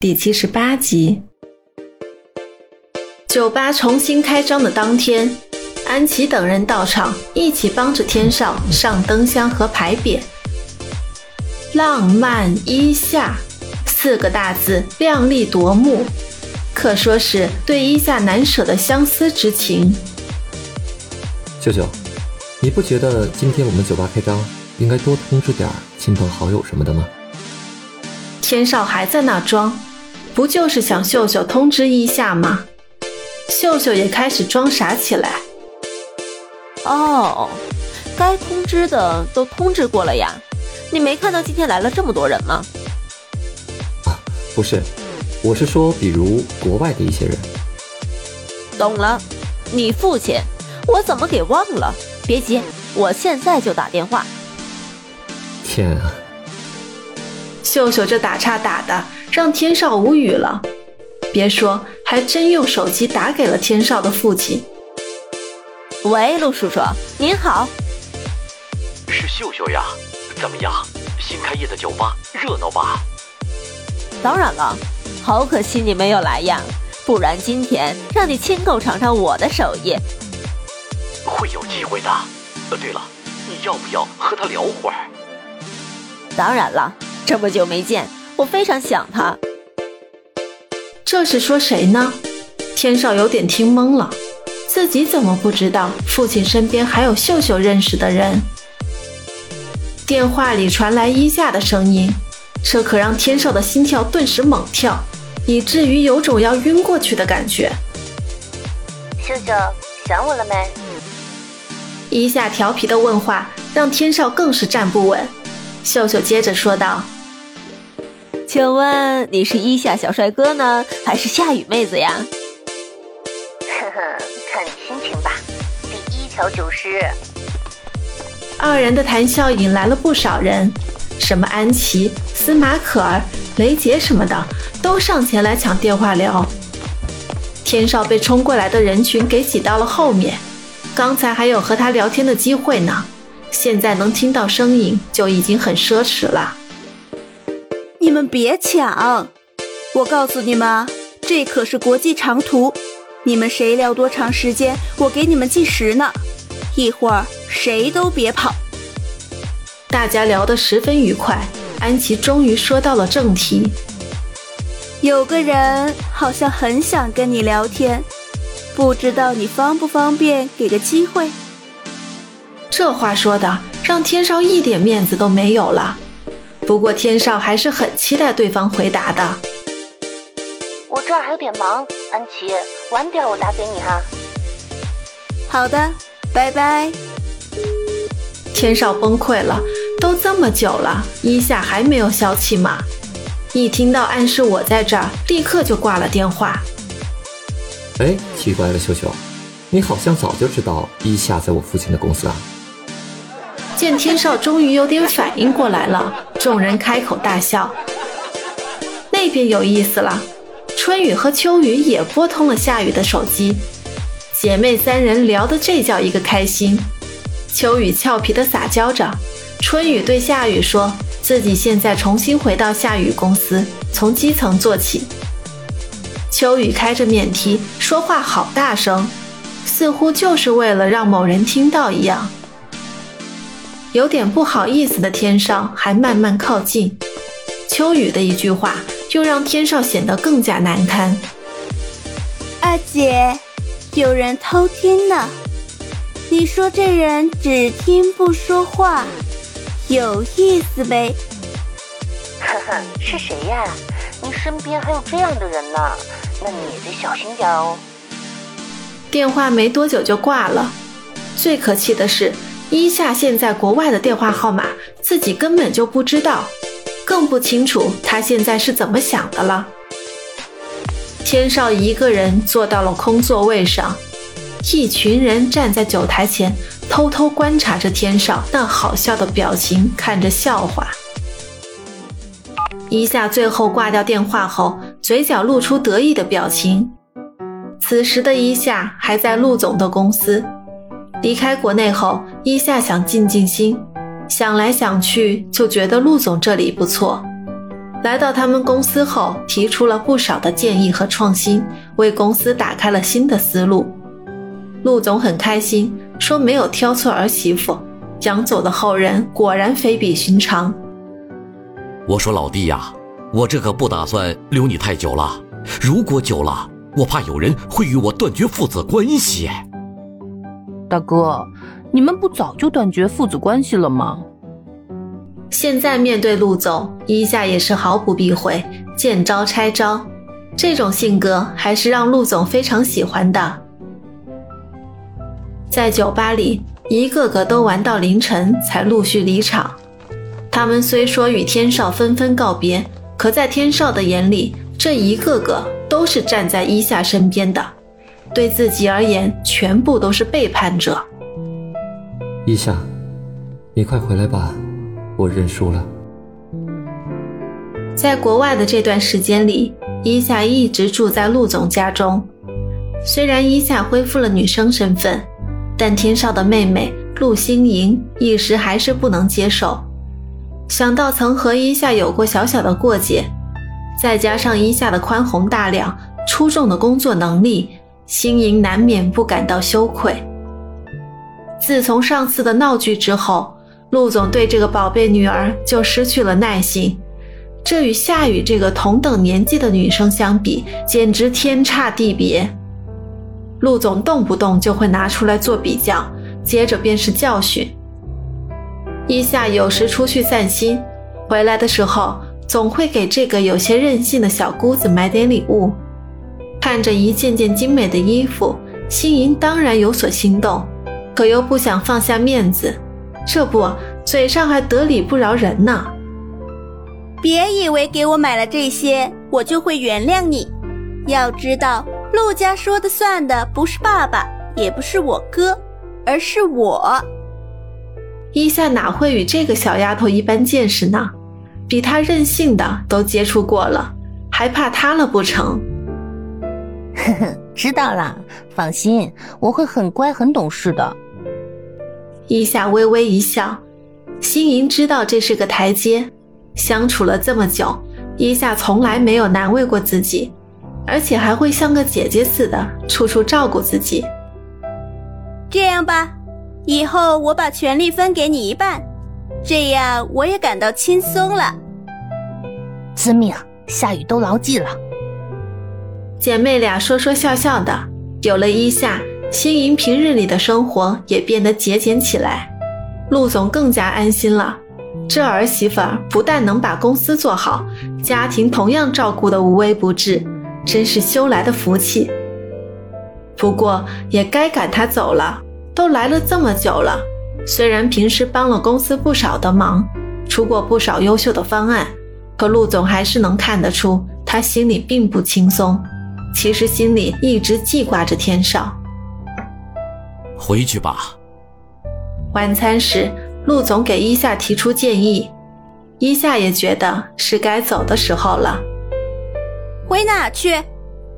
第七十八集，酒吧重新开张的当天，安琪等人到场，一起帮着天少上灯箱和牌匾。浪漫一夏四个大字亮丽夺目，可说是对一夏难舍的相思之情。秀秀，你不觉得今天我们酒吧开张应该多通知点亲朋好友什么的吗？天少还在那装。不就是想秀秀通知一下吗？秀秀也开始装傻起来。哦，该通知的都通知过了呀。你没看到今天来了这么多人吗？啊，不是，我是说，比如国外的一些人。懂了，你父亲，我怎么给忘了？别急，我现在就打电话。天啊！秀秀这打岔打的。让天少无语了，别说，还真用手机打给了天少的父亲。喂，陆叔叔，您好，是秀秀呀，怎么样？新开业的酒吧热闹吧？当然了，好可惜你没有来呀，不然今天让你亲口尝尝我的手艺。会有机会的。呃，对了，你要不要和他聊会儿？当然了，这么久没见。我非常想他，这是说谁呢？天少有点听懵了，自己怎么不知道父亲身边还有秀秀认识的人？电话里传来衣架的声音，这可让天少的心跳顿时猛跳，以至于有种要晕过去的感觉。秀秀，想我了没？衣架调皮的问话让天少更是站不稳。秀秀接着说道。请问你是一夏小帅哥呢，还是夏雨妹子呀？呵呵，看你心情吧。第一条就是，二人的谈笑引来了不少人，什么安琪、司马可儿、雷杰什么的，都上前来抢电话聊。天少被冲过来的人群给挤到了后面，刚才还有和他聊天的机会呢，现在能听到声音就已经很奢侈了。你们别抢！我告诉你们，这可是国际长途，你们谁聊多长时间，我给你们计时呢。一会儿谁都别跑。大家聊得十分愉快，安琪终于说到了正题。有个人好像很想跟你聊天，不知道你方不方便给个机会？这话说的让天少一点面子都没有了。不过天少还是很期待对方回答的。我这儿还有点忙，安琪，晚点我打给你哈。好的，拜拜。天少崩溃了，都这么久了，一夏还没有消气吗？一听到暗示我在这儿，立刻就挂了电话。哎，奇怪了，秀秀，你好像早就知道一夏在我父亲的公司啊。见天少终于有点反应过来了，众人开口大笑。那边有意思了，春雨和秋雨也拨通了夏雨的手机，姐妹三人聊得这叫一个开心。秋雨俏皮的撒娇着，春雨对夏雨说自己现在重新回到夏雨公司，从基层做起。秋雨开着免提，说话好大声，似乎就是为了让某人听到一样。有点不好意思的天少还慢慢靠近，秋雨的一句话又让天少显得更加难堪。二姐，有人偷听呢，你说这人只听不说话，有意思呗？呵呵，是谁呀？你身边还有这样的人呢？那你也得小心点哦。电话没多久就挂了，最可气的是。伊夏现在国外的电话号码自己根本就不知道，更不清楚他现在是怎么想的了。天少一个人坐到了空座位上，一群人站在酒台前，偷偷观察着天少那好笑的表情，看着笑话。伊夏最后挂掉电话后，嘴角露出得意的表情。此时的伊夏还在陆总的公司。离开国内后，一夏想静静心，想来想去就觉得陆总这里不错。来到他们公司后，提出了不少的建议和创新，为公司打开了新的思路。陆总很开心，说没有挑错儿媳妇，蒋总的后人果然非比寻常。我说老弟呀，我这可不打算留你太久了，如果久了，我怕有人会与我断绝父子关系。大哥，你们不早就断绝父子关系了吗？现在面对陆总，一夏也是毫不避讳，见招拆招。这种性格还是让陆总非常喜欢的。在酒吧里，一个个都玩到凌晨才陆续离场。他们虽说与天少纷纷告别，可在天少的眼里，这一个个都是站在一夏身边的，对自己而言，全部都是背叛者。一夏，你快回来吧。我认输了。在国外的这段时间里，伊夏一直住在陆总家中。虽然伊夏恢复了女生身份，但天少的妹妹陆星莹一时还是不能接受。想到曾和伊夏有过小小的过节，再加上伊夏的宽宏大量、出众的工作能力，星莹难免不感到羞愧。自从上次的闹剧之后。陆总对这个宝贝女儿就失去了耐心，这与夏雨这个同等年纪的女生相比，简直天差地别。陆总动不动就会拿出来做比较，接着便是教训。伊夏有时出去散心，回来的时候总会给这个有些任性的小姑子买点礼物。看着一件件精美的衣服，心莹当然有所心动，可又不想放下面子。这不，嘴上还得理不饶人呢。别以为给我买了这些，我就会原谅你。要知道，陆家说的算的不是爸爸，也不是我哥，而是我。伊夏哪会与这个小丫头一般见识呢？比她任性的都接触过了，还怕她了不成？呵呵，知道了，放心，我会很乖很懂事的。伊夏微微一笑，心莹知道这是个台阶。相处了这么久，伊夏从来没有难为过自己，而且还会像个姐姐似的处处照顾自己。这样吧，以后我把权力分给你一半，这样我也感到轻松了。遵命，夏雨都牢记了。姐妹俩说说笑笑的，有了伊夏。星莹平日里的生活也变得节俭起来，陆总更加安心了。这儿媳妇儿不但能把公司做好，家庭同样照顾得无微不至，真是修来的福气。不过也该赶她走了，都来了这么久了。虽然平时帮了公司不少的忙，出过不少优秀的方案，可陆总还是能看得出他心里并不轻松。其实心里一直记挂着天少。回去吧。晚餐时，陆总给伊夏提出建议，伊夏也觉得是该走的时候了。回哪去？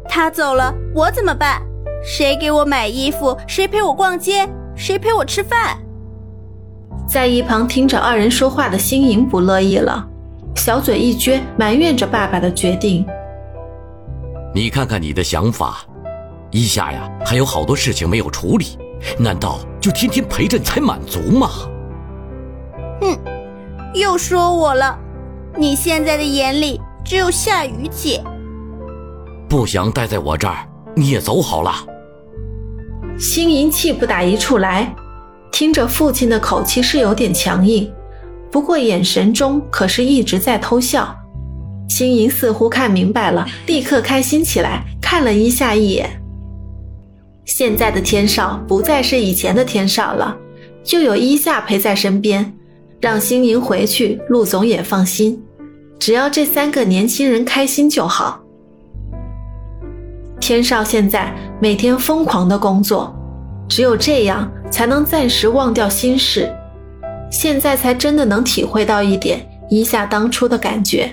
他走了，我怎么办？谁给我买衣服？谁陪我逛街？谁陪我吃饭？在一旁听着二人说话的星莹不乐意了，小嘴一撅，埋怨着爸爸的决定。你看看你的想法，一夏呀，还有好多事情没有处理。难道就天天陪着你才满足吗？哼，又说我了。你现在的眼里只有夏雨姐。不想待在我这儿，你也走好了。星银气不打一处来，听着父亲的口气是有点强硬，不过眼神中可是一直在偷笑。星莹似乎看明白了，立刻开心起来，看了一下一眼。现在的天少不再是以前的天少了，就有伊夏陪在身边，让星莹回去，陆总也放心。只要这三个年轻人开心就好。天少现在每天疯狂的工作，只有这样才能暂时忘掉心事。现在才真的能体会到一点伊夏当初的感觉。